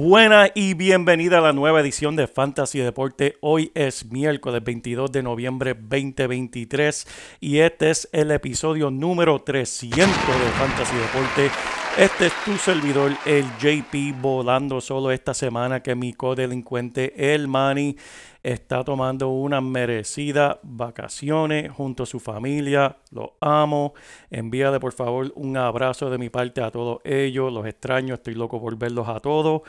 Paz. Buena y bienvenida a la nueva edición de Fantasy Deporte. Hoy es miércoles 22 de noviembre 2023 y este es el episodio número 300 de Fantasy Deporte. Este es tu servidor, el JP, volando solo esta semana que mi codelincuente, el Manny, está tomando unas merecidas vacaciones junto a su familia. Los amo. Envíale por favor un abrazo de mi parte a todos ellos. Los extraño, estoy loco por verlos a todos.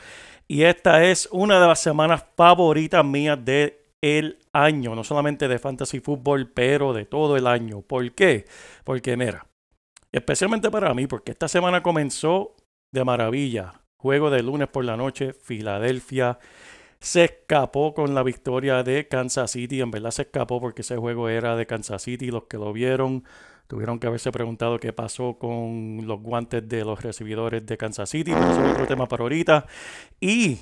Y esta es una de las semanas favoritas mías de el año, no solamente de fantasy fútbol, pero de todo el año. ¿Por qué? Porque mira, especialmente para mí, porque esta semana comenzó de maravilla. Juego de lunes por la noche, Filadelfia se escapó con la victoria de Kansas City. En verdad se escapó porque ese juego era de Kansas City. Los que lo vieron tuvieron que haberse preguntado qué pasó con los guantes de los recibidores de Kansas City. Pero eso es otro tema para ahorita. Y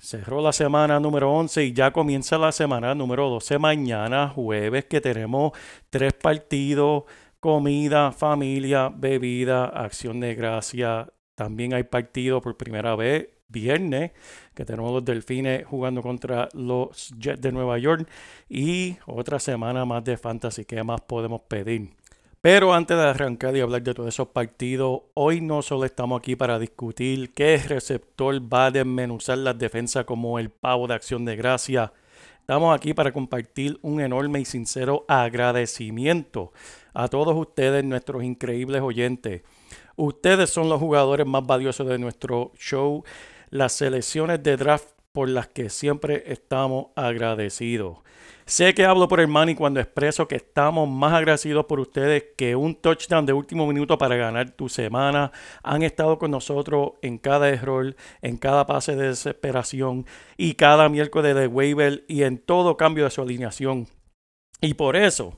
cerró la semana número 11 y ya comienza la semana número 12 mañana, jueves, que tenemos tres partidos. Comida, familia, bebida, acción de gracia. También hay partido por primera vez viernes, que tenemos los Delfines jugando contra los Jets de Nueva York y otra semana más de fantasy. ¿Qué más podemos pedir? Pero antes de arrancar y hablar de todos esos partidos, hoy no solo estamos aquí para discutir qué receptor va a desmenuzar las defensas como el pavo de acción de gracia. Estamos aquí para compartir un enorme y sincero agradecimiento a todos ustedes, nuestros increíbles oyentes. Ustedes son los jugadores más valiosos de nuestro show las selecciones de draft por las que siempre estamos agradecidos. Sé que hablo por el Manny cuando expreso que estamos más agradecidos por ustedes que un touchdown de último minuto para ganar tu semana. Han estado con nosotros en cada error, en cada pase de desesperación y cada miércoles de waiver y en todo cambio de su alineación. Y por eso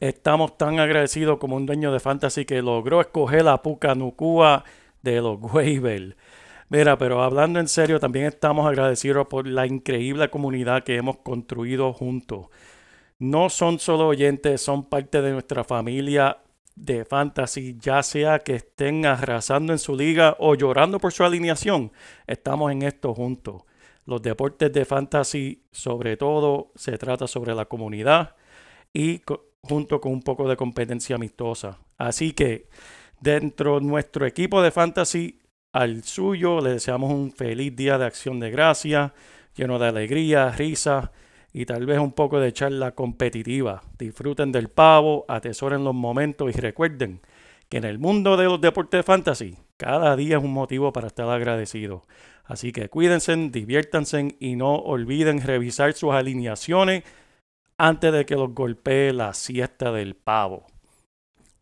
estamos tan agradecidos como un dueño de fantasy que logró escoger la Puka Nukua de los waivers. Mira, pero hablando en serio, también estamos agradecidos por la increíble comunidad que hemos construido juntos. No son solo oyentes, son parte de nuestra familia de fantasy, ya sea que estén arrasando en su liga o llorando por su alineación. Estamos en esto juntos. Los deportes de fantasy, sobre todo, se trata sobre la comunidad y junto con un poco de competencia amistosa. Así que dentro de nuestro equipo de fantasy al suyo. Le deseamos un feliz día de acción de gracia, lleno de alegría, risa y tal vez un poco de charla competitiva. Disfruten del pavo, atesoren los momentos y recuerden que en el mundo de los deportes de fantasy, cada día es un motivo para estar agradecido. Así que cuídense, diviértanse y no olviden revisar sus alineaciones antes de que los golpee la siesta del pavo.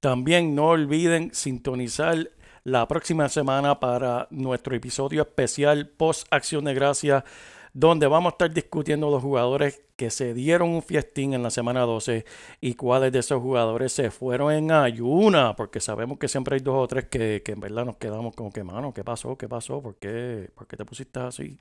También no olviden sintonizar la próxima semana para nuestro episodio especial post Acción de Gracia, donde vamos a estar discutiendo los jugadores que se dieron un fiestín en la semana 12 y cuáles de esos jugadores se fueron en ayuna, porque sabemos que siempre hay dos o tres que, que en verdad nos quedamos como que, mano, ¿qué pasó? ¿Qué pasó? ¿Por qué, ¿Por qué te pusiste así?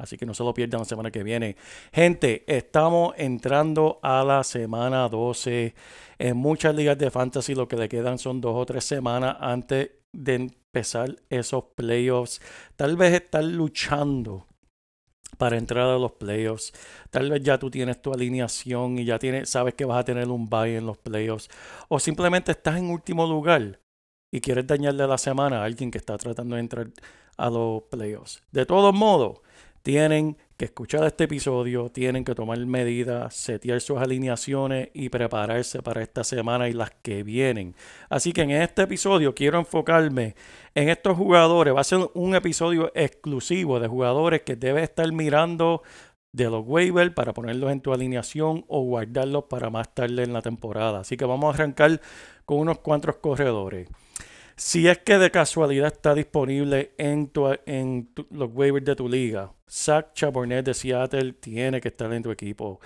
Así que no se lo pierdan la semana que viene. Gente, estamos entrando a la semana 12. En muchas ligas de fantasy lo que le quedan son dos o tres semanas antes de empezar esos playoffs. Tal vez estar luchando para entrar a los playoffs. Tal vez ya tú tienes tu alineación y ya tienes, sabes que vas a tener un bye en los playoffs. O simplemente estás en último lugar y quieres dañarle la semana a alguien que está tratando de entrar a los playoffs. De todos modos, tienen que escuchar este episodio, tienen que tomar medidas, setear sus alineaciones y prepararse para esta semana y las que vienen. Así que en este episodio quiero enfocarme en estos jugadores. Va a ser un episodio exclusivo de jugadores que debes estar mirando de los waivers para ponerlos en tu alineación o guardarlos para más tarde en la temporada. Así que vamos a arrancar con unos cuantos corredores. Si es que de casualidad está disponible en, los waivers de tu liga, Zach Chabornet de Seattle tiene que estar en tu equipo.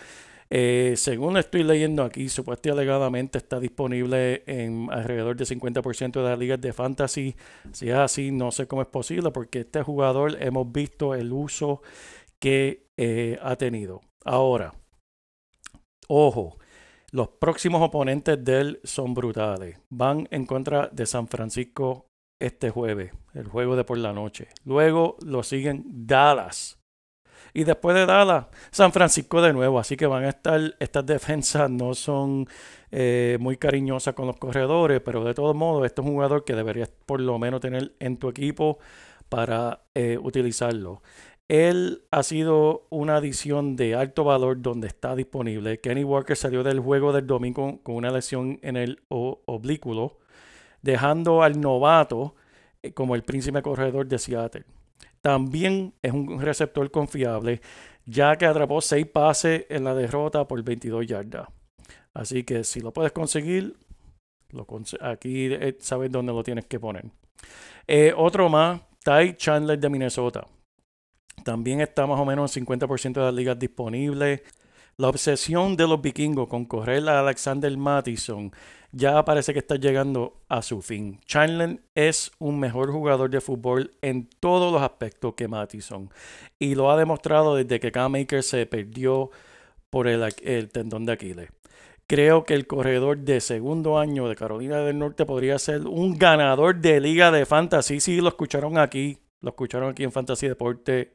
Eh, según estoy leyendo aquí, supuestamente alegadamente está disponible en alrededor del 50% de las ligas de fantasy. Si es así, no sé cómo es posible porque este jugador hemos visto el uso que eh, ha tenido. Ahora, ojo, los próximos oponentes de él son brutales. Van en contra de San Francisco este jueves, el juego de por la noche. Luego lo siguen Dallas. Y después de Dallas, San Francisco de nuevo. Así que van a estar, estas defensas no son eh, muy cariñosas con los corredores, pero de todos modos, este es un jugador que deberías por lo menos tener en tu equipo para eh, utilizarlo. Él ha sido una adición de alto valor donde está disponible. Kenny Walker salió del juego del domingo con una lesión en el o- oblículo, dejando al novato eh, como el príncipe corredor de Seattle. También es un receptor confiable, ya que atrapó 6 pases en la derrota por 22 yardas. Así que si lo puedes conseguir, aquí eh, sabes dónde lo tienes que poner. Eh, otro más, Ty Chandler de Minnesota. También está más o menos en 50% de las ligas disponibles. La obsesión de los vikingos con correr a Alexander Mattison ya parece que está llegando a su fin. Chandler es un mejor jugador de fútbol en todos los aspectos que Mattison y lo ha demostrado desde que Cam Akers se perdió por el, el tendón de Aquiles. Creo que el corredor de segundo año de Carolina del Norte podría ser un ganador de liga de fantasy. Sí, lo escucharon aquí, lo escucharon aquí en Fantasy Deporte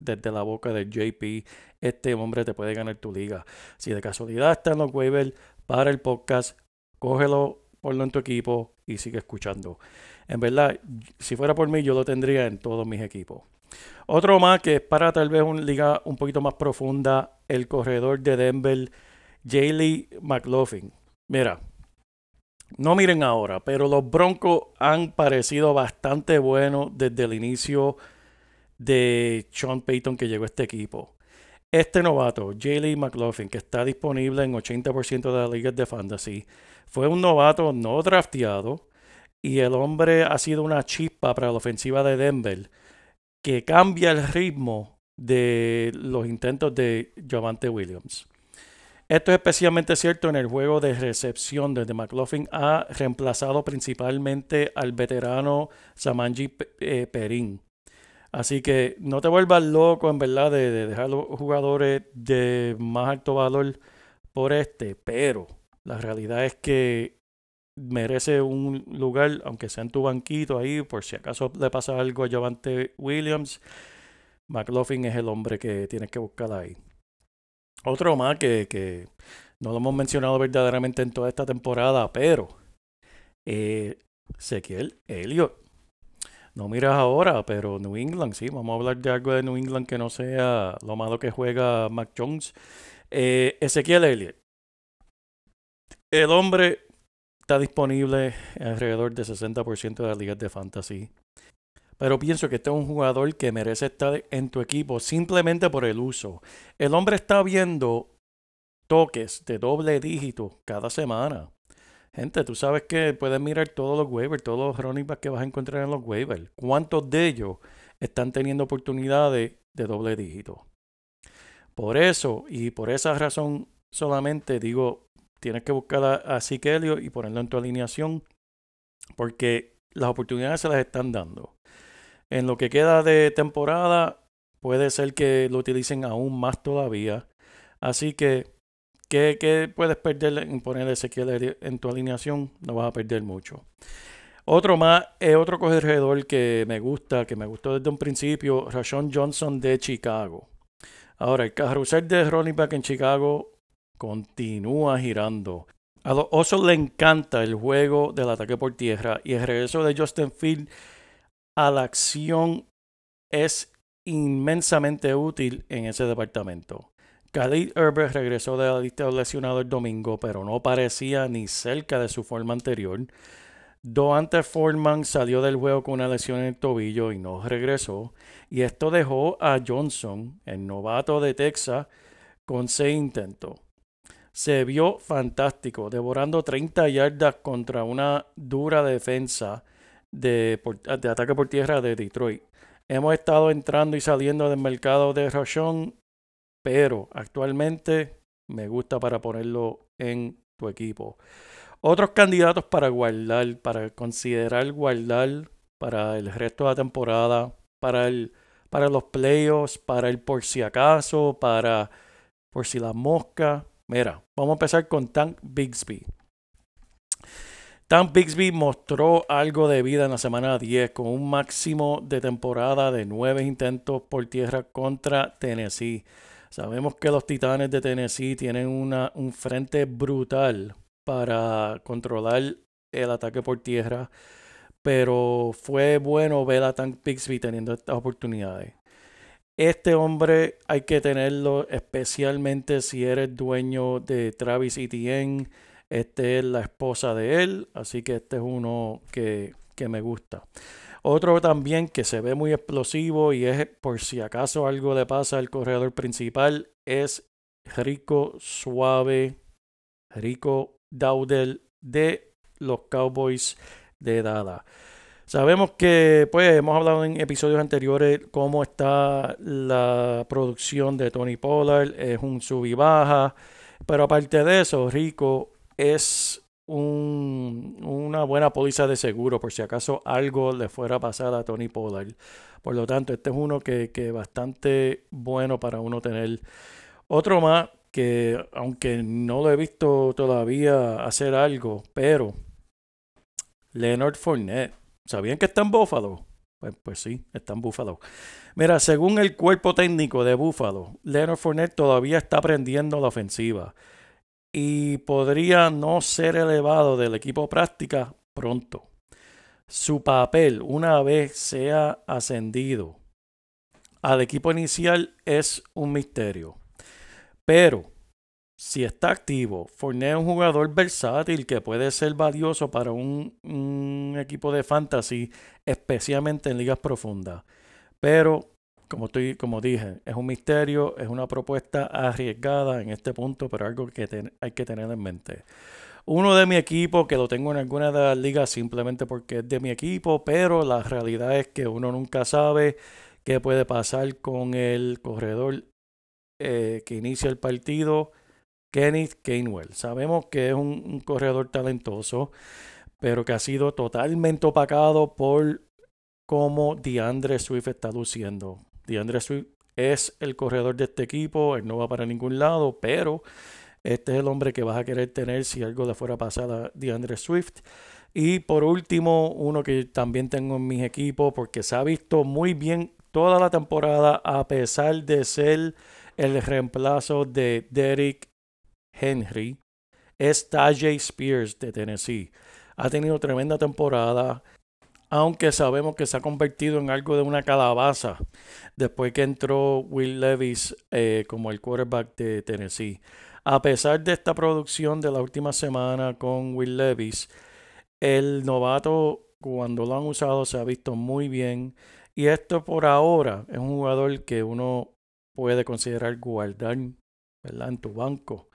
desde la boca de JP. Este hombre te puede ganar tu liga. Si de casualidad está en los waivers para el podcast, cógelo, ponlo en tu equipo y sigue escuchando. En verdad, si fuera por mí, yo lo tendría en todos mis equipos. Otro más que es para tal vez una liga un poquito más profunda, el corredor de Denver, Jaylee McLaughlin. Mira, no miren ahora, pero los Broncos han parecido bastante buenos desde el inicio de Sean Payton que llegó a este equipo. Este novato, Jaylee McLaughlin, que está disponible en 80% de las ligas de fantasy, fue un novato no drafteado y el hombre ha sido una chispa para la ofensiva de Denver que cambia el ritmo de los intentos de Javante Williams. Esto es especialmente cierto en el juego de recepción, donde McLaughlin ha reemplazado principalmente al veterano Samanji eh, Perín. Así que no te vuelvas loco en verdad de, de dejar los jugadores de más alto valor por este, pero la realidad es que merece un lugar, aunque sea en tu banquito ahí, por si acaso le pasa algo a Javante Williams. McLaughlin es el hombre que tienes que buscar ahí. Otro más que, que no lo hemos mencionado verdaderamente en toda esta temporada, pero eh, Ezequiel Elliott. No miras ahora, pero New England, sí, vamos a hablar de algo de New England que no sea lo malo que juega Mac Jones. Eh, Ezequiel Elliott. El hombre está disponible alrededor del 60% de las ligas de fantasy. Pero pienso que este es un jugador que merece estar en tu equipo simplemente por el uso. El hombre está viendo toques de doble dígito cada semana. Gente, tú sabes que puedes mirar todos los waivers, todos los running backs que vas a encontrar en los waivers. ¿Cuántos de ellos están teniendo oportunidades de doble dígito? Por eso y por esa razón solamente digo, tienes que buscar a, a Elliott y ponerlo en tu alineación porque las oportunidades se las están dando. En lo que queda de temporada, puede ser que lo utilicen aún más todavía. Así que, ¿qué, qué puedes perder en poner Ezequiel Elliott en tu alineación? No vas a perder mucho. Otro más, es otro corredor que me gusta, que me gustó desde un principio, Rashon Johnson de Chicago. Ahora, el carrusel de running back en Chicago continúa girando. A los Osos le encanta el juego del ataque por tierra y el regreso de Justin Field a la acción es inmensamente útil en ese departamento. Khalid Herbert regresó de la lista de lesionados el domingo, pero no parecía ni cerca de su forma anterior. Doante Foreman salió del juego con una lesión en el tobillo y no regresó. Y esto dejó a Johnson, el novato de Texas, con seis intentos. Se vio fantástico, devorando 30 yardas contra una dura defensa de, ataque por tierra de Detroit. Hemos estado entrando y saliendo del mercado de Rochon, pero actualmente me gusta para ponerlo en tu equipo. Otros candidatos para guardar, para considerar guardar para el resto de la temporada, para, el, para los playoffs, para el por si acaso, para por si la mosca. Mira, vamos a empezar con Tank Bixby. Tank Bixby mostró algo de vida en la semana 10 con un máximo de temporada de 9 intentos por tierra contra Tennessee. Sabemos que los Titanes de Tennessee tienen una, un frente brutal para controlar el ataque por tierra. Pero fue bueno ver a Tank Bixby teniendo estas oportunidades. Este hombre hay que tenerlo, especialmente si eres dueño de Travis Etienne. Este es la esposa de él, así que este es uno que, que me gusta. Otro también que se ve muy explosivo y es por si acaso algo le pasa al corredor principal es Rico Suave, Rico Daudel de los Cowboys de Dada. Sabemos que, pues, hemos hablado en episodios anteriores cómo está la producción de Tony Pollard, es un sub y baja, pero aparte de eso, Rico es un, una buena póliza de seguro por si acaso algo le fuera a pasar a Tony Pollard. Por lo tanto, este es uno que es bastante bueno para uno tener. Otro más que aunque no lo he visto todavía hacer algo, pero Leonard Fournette, ¿sabían que está en Buffalo? Pues, pues sí, está en Buffalo. Mira, según el cuerpo técnico de Buffalo, Leonard Fournette todavía está aprendiendo la ofensiva y podría no ser elevado del equipo práctica pronto. Su papel, una vez sea ascendido al equipo inicial, es un misterio. Pero si está activo, Fournette es un jugador versátil que puede ser valioso para un, equipo de fantasy, especialmente en ligas profundas. Pero, como, estoy, como dije, es un misterio, es una propuesta arriesgada en este punto, pero algo que hay que tener en mente. Uno de mi equipo, que lo tengo en alguna de las ligas simplemente porque es de mi equipo, pero la realidad es que uno nunca sabe qué puede pasar con el corredor eh, que inicia el partido, Kenneth Gainwell. Sabemos que es un, corredor talentoso, pero que ha sido totalmente opacado por cómo DeAndre Swift está luciendo. DeAndre Swift es el corredor de este equipo, él no va para ningún lado, pero este es el hombre que vas a querer tener si algo le fuera a pasar a DeAndre Swift. Y por último, uno que también tengo en mis equipos porque se ha visto muy bien toda la temporada a pesar de ser el reemplazo de Derek Henry es Tajay Spears de Tennessee. Ha tenido tremenda temporada, aunque sabemos que se ha convertido en algo de una calabaza después que entró Will Levis eh, como el quarterback de Tennessee. A pesar de esta producción de la última semana con Will Levis, el novato cuando lo han usado se ha visto muy bien. Y esto por ahora es un jugador que uno puede considerar guardar en tu banco.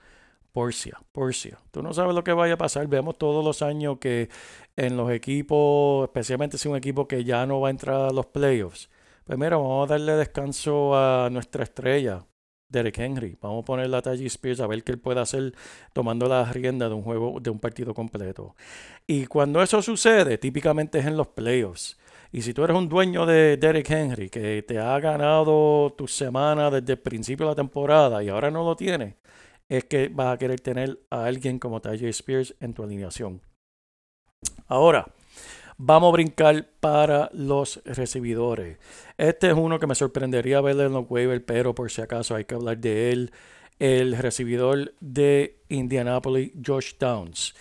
Porcia, Porcia. Tú no sabes lo que vaya a pasar. Vemos todos los años que en los equipos, especialmente si un equipo que ya no va a entrar a los playoffs, pues mira, vamos a darle descanso a nuestra estrella, Derek Henry. Vamos a poner a Taji Spears a ver qué él puede hacer tomando la rienda de un juego, de un partido completo. Y cuando eso sucede, típicamente es en los playoffs. Y si tú eres un dueño de Derek Henry que te ha ganado tu semana desde el principio de la temporada y ahora no lo tiene, es que vas a querer tener a alguien como Tajay Spears en tu alineación. Ahora, vamos a brincar para los recibidores. Este es uno que me sorprendería verle en los waivers, pero por si acaso hay que hablar de él. El recibidor de Indianapolis, Josh Downs.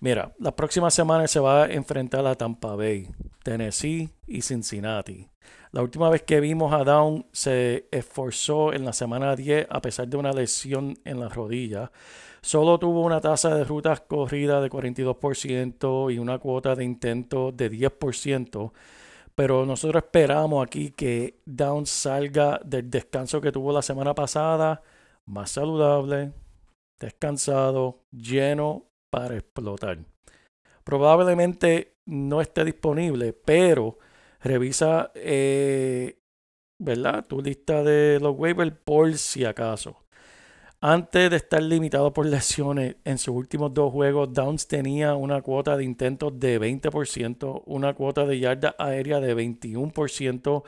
Mira, la próxima semana se va a enfrentar a Tampa Bay, Tennessee y Cincinnati. La última vez que vimos a Down se esforzó en la semana 10 a pesar de una lesión en la rodilla. Solo tuvo una tasa de rutas corridas de 42% y una cuota de intento de 10%. Pero nosotros esperamos aquí que Down salga del descanso que tuvo la semana pasada, más saludable, descansado, lleno para explotar. Probablemente no esté disponible, pero revisa eh, ¿verdad? tu lista de los waivers por si acaso. Antes de estar limitado por lesiones en sus últimos dos juegos, Downs tenía una cuota de intentos de 20%, una cuota de yarda aérea de 21%.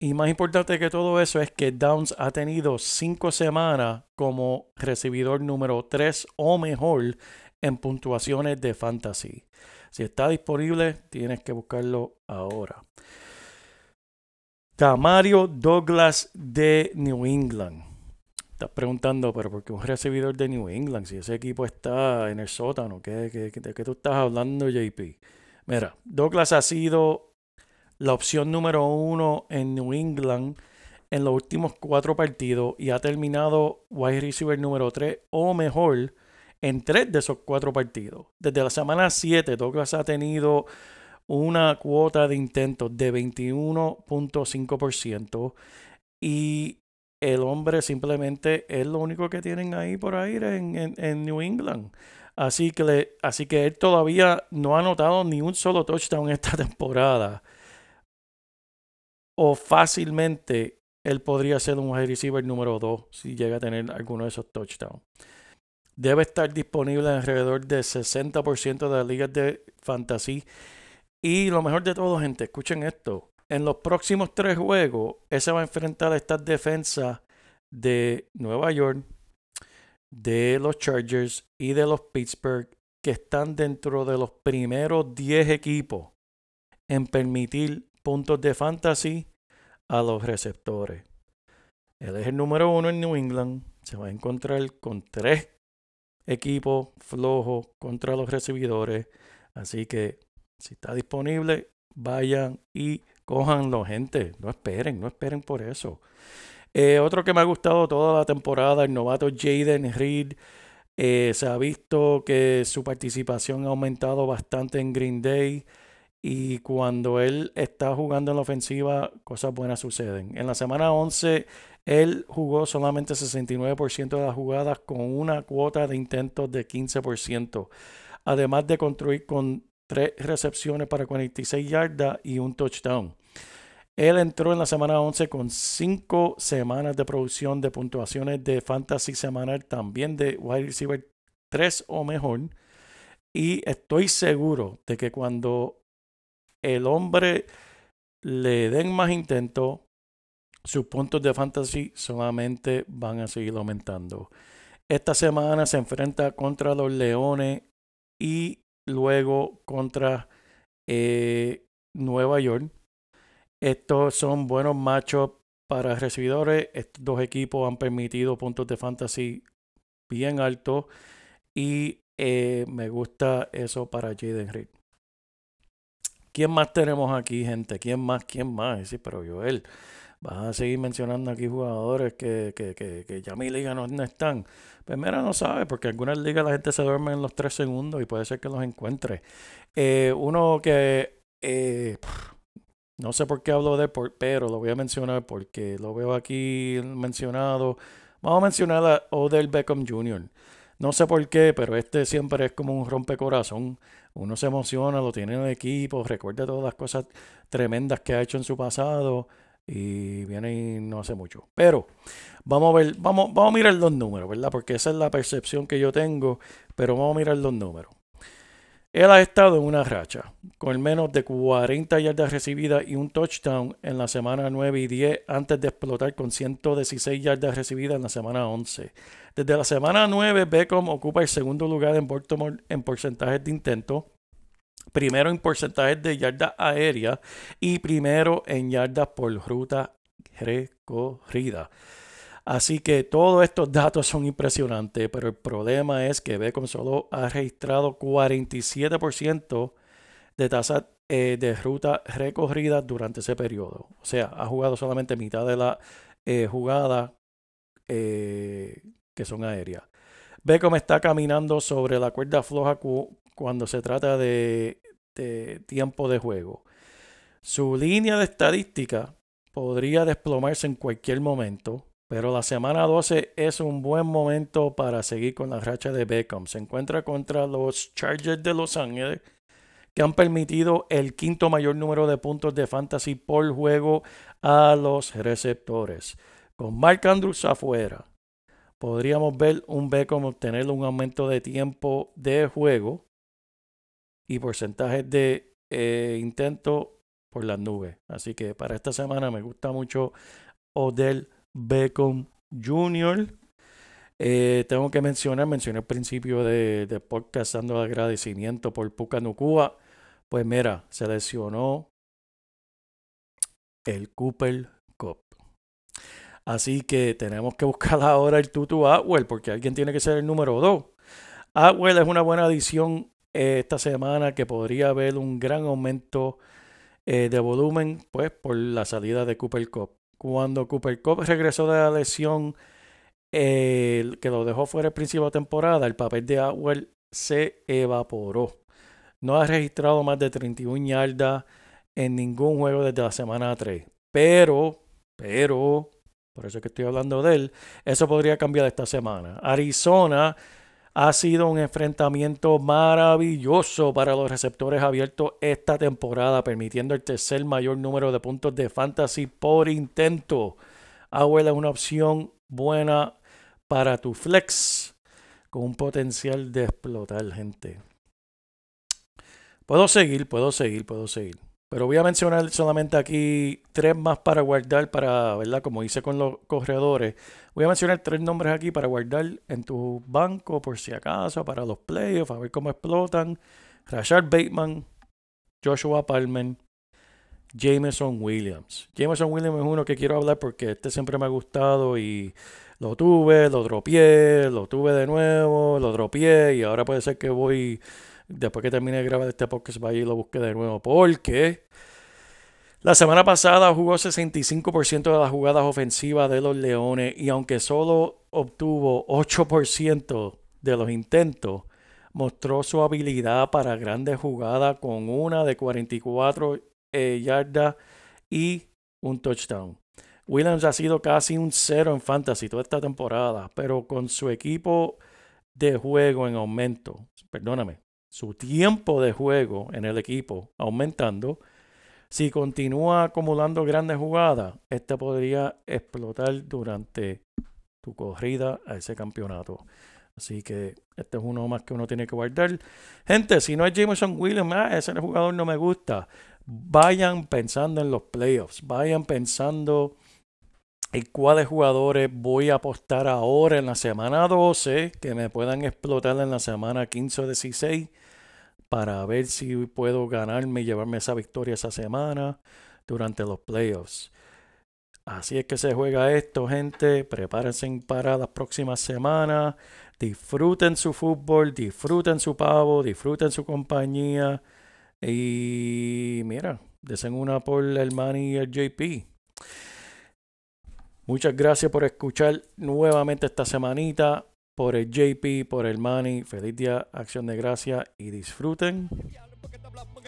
Y más importante que todo eso es que Downs ha tenido cinco semanas como recibidor número 3 o mejor en puntuaciones de fantasy. Si está disponible, tienes que buscarlo ahora. Tamario Douglas de New England. Estás preguntando, pero ¿por qué un recibidor de New England? Si ese equipo está en el sótano, ¿qué, de qué tú estás hablando, JP? Mira, Douglas ha sido la opción número uno en New England en los últimos cuatro partidos y ha terminado wide receiver número 3 o mejor en tres de esos cuatro partidos. Desde la semana 7, Douglas ha tenido una cuota de intentos de 21.5% y el hombre simplemente es lo único que tienen ahí por ahí en, New England. Así que, así que él todavía no ha anotado ni un solo touchdown esta temporada. O fácilmente él podría ser un wide receiver número 2 si llega a tener alguno de esos touchdowns. Debe estar disponible en alrededor del 60% de las ligas de fantasy. Y lo mejor de todo, gente, escuchen esto. En los próximos tres juegos, ese va a enfrentar a estas defensas de Nueva York, de los Chargers y de los Pittsburgh, que están dentro de los primeros 10 equipos en permitir puntos de fantasy a los receptores. Él es el número uno en New England. Se va a encontrar con tres equipo flojo contra los recibidores. Así que si está disponible, vayan y cojanlo, gente. No esperen, no esperen por eso. Eh, otro que me ha gustado toda la temporada, el novato Jaden Reed. Eh, se ha visto que su participación ha aumentado bastante en Green Day. Y cuando él está jugando en la ofensiva, cosas buenas suceden. En la semana 11, él jugó solamente 69% de las jugadas con una cuota de intentos de 15%, además de construir con tres recepciones para 46 yardas y un touchdown. Él entró en la semana 11 con cinco semanas de producción de puntuaciones de fantasy semanal, también de wide receiver 3 o mejor. Y estoy seguro de que cuando el hombre le den más intentos, sus puntos de fantasy solamente van a seguir aumentando. Esta semana se enfrenta contra los Leones y luego contra eh, Nueva York. Estos son buenos matchups para recibidores. Estos dos equipos han permitido puntos de fantasy bien altos y eh, me gusta eso para Jaden Reed. ¿Quién más tenemos aquí, gente? ¿Quién más? ¿Quién más? Sí, pero Joel. Vas a seguir mencionando aquí jugadores que, que, que, que ya mi liga no, están. Pues no sabe, porque en algunas ligas la gente se duerme en los tres segundos y puede ser que los encuentre. Eh, uno que eh, no sé por qué hablo de él, pero lo voy a mencionar porque lo veo aquí mencionado. Vamos a mencionar a Odell Beckham Jr. No sé por qué, pero este siempre es como un rompecorazón. Uno se emociona, lo tiene en el equipo, recuerda todas las cosas tremendas que ha hecho en su pasado y viene y no hace mucho. Pero vamos a ver, vamos, vamos a mirar los números, ¿verdad? Porque esa es la percepción que yo tengo, pero vamos a mirar los números. Él ha estado en una racha con menos de 40 yardas recibidas y un touchdown en la semana 9 y 10 antes de explotar con 116 yardas recibidas en la semana 11. Desde la semana 9, Beckham ocupa el segundo lugar en Baltimore en porcentajes de intento primero en porcentajes de yardas aéreas y primero en yardas por ruta recorrida. Así que todos estos datos son impresionantes, pero el problema es que Beckham solo ha registrado 47% de tasa eh, de ruta recorrida durante ese periodo. O sea, ha jugado solamente mitad de la eh, jugada eh, que son aéreas. Beckham está caminando sobre la cuerda floja cu- cuando se trata de, de tiempo de juego. Su línea de estadística podría desplomarse en cualquier momento, pero la semana 12 es un buen momento para seguir con la racha de Beckham. Se encuentra contra los Chargers de Los Ángeles, que han permitido el quinto mayor número de puntos de fantasy por juego a los receptores. Con Mark Andrews afuera, podríamos ver un Beckham obtener un aumento de tiempo de juego y porcentajes de eh, intento por las nubes. Así que para esta semana me gusta mucho Odell Beckham Jr. Eh, tengo que mencionar, mencioné al principio de, de podcast dando agradecimiento por Puka Nacua. Pues mira, se lesionó el Cooper Cup. Así que tenemos que buscar ahora el Tutu Atwell porque alguien tiene que ser el número 2. Atwell es una buena adición eh, esta semana que podría haber un gran aumento eh, de volumen pues por la salida de Cooper Cup. Cuando Cooper Cup regresó de la lesión que lo dejó fuera el principio de temporada, el papel de Atwell se evaporó. No ha registrado más de 31 yardas en ningún juego desde la semana 3. Pero, pero, por eso es que estoy hablando de él, eso podría cambiar esta semana. Arizona ha sido un enfrentamiento maravilloso para los receptores abiertos esta temporada, permitiendo el tercer mayor número de puntos de fantasy por intento. Awell es una opción buena para tu flex con un potencial de explotar, gente. Puedo seguir, puedo seguir, puedo seguir. Pero voy a mencionar solamente aquí tres más para guardar, para, ¿verdad? Como hice con los corredores. Voy a mencionar tres nombres aquí para guardar en tu banco por si acaso, para los playoffs, a ver cómo explotan. Rashard Bateman, Joshua Palmer, Jameson Williams. Jameson Williams es uno que quiero hablar porque este siempre me ha gustado y lo tuve, lo dropié, lo tuve de nuevo, lo dropié y ahora puede ser que voy después que termine de grabar este podcast, vaya y lo busque de nuevo. Porque la semana pasada jugó 65% de las jugadas ofensivas de los Leones y aunque solo obtuvo 8% de los intentos, mostró su habilidad para grandes jugadas con una de 44 eh, yardas y un touchdown. Williams ha sido casi un cero en fantasy toda esta temporada, pero con su equipo de juego en aumento, perdóname, su tiempo de juego en el equipo aumentando, si continúa acumulando grandes jugadas, este podría explotar durante tu corrida a ese campeonato. Así que este es uno más que uno tiene que guardar. Gente, si no es Jameson Williams, ah, ese jugador no me gusta. Vayan pensando en los playoffs. Vayan pensando en cuáles jugadores voy a apostar ahora en la semana 12 que me puedan explotar en la semana 15 o 16 para ver si puedo ganarme y llevarme esa victoria esa semana durante los playoffs. Así es que se juega esto, gente. Prepárense para las próximas semanas. Disfruten su fútbol, disfruten su pavo, disfruten su compañía. Y mira, desen una por el Manny y el JP. Muchas gracias por escuchar nuevamente esta semanita. Por el JP, por el Manny. Feliz día, acción de gracia y disfruten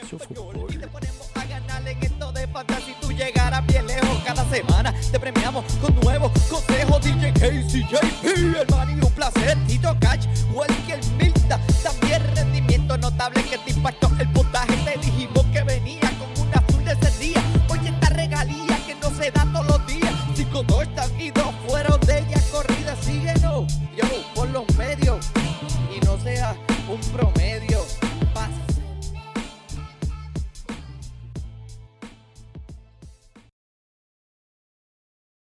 su fútbol. Y te ponemos a ganar en esto de fantasy. Tú llegarás bien lejos cada semana. Te premiamos con nuevos consejos. DJ Casey, JP, el Manny, un placer. Tito Cash, Welker Milta. También rendimiento notable que te impactó el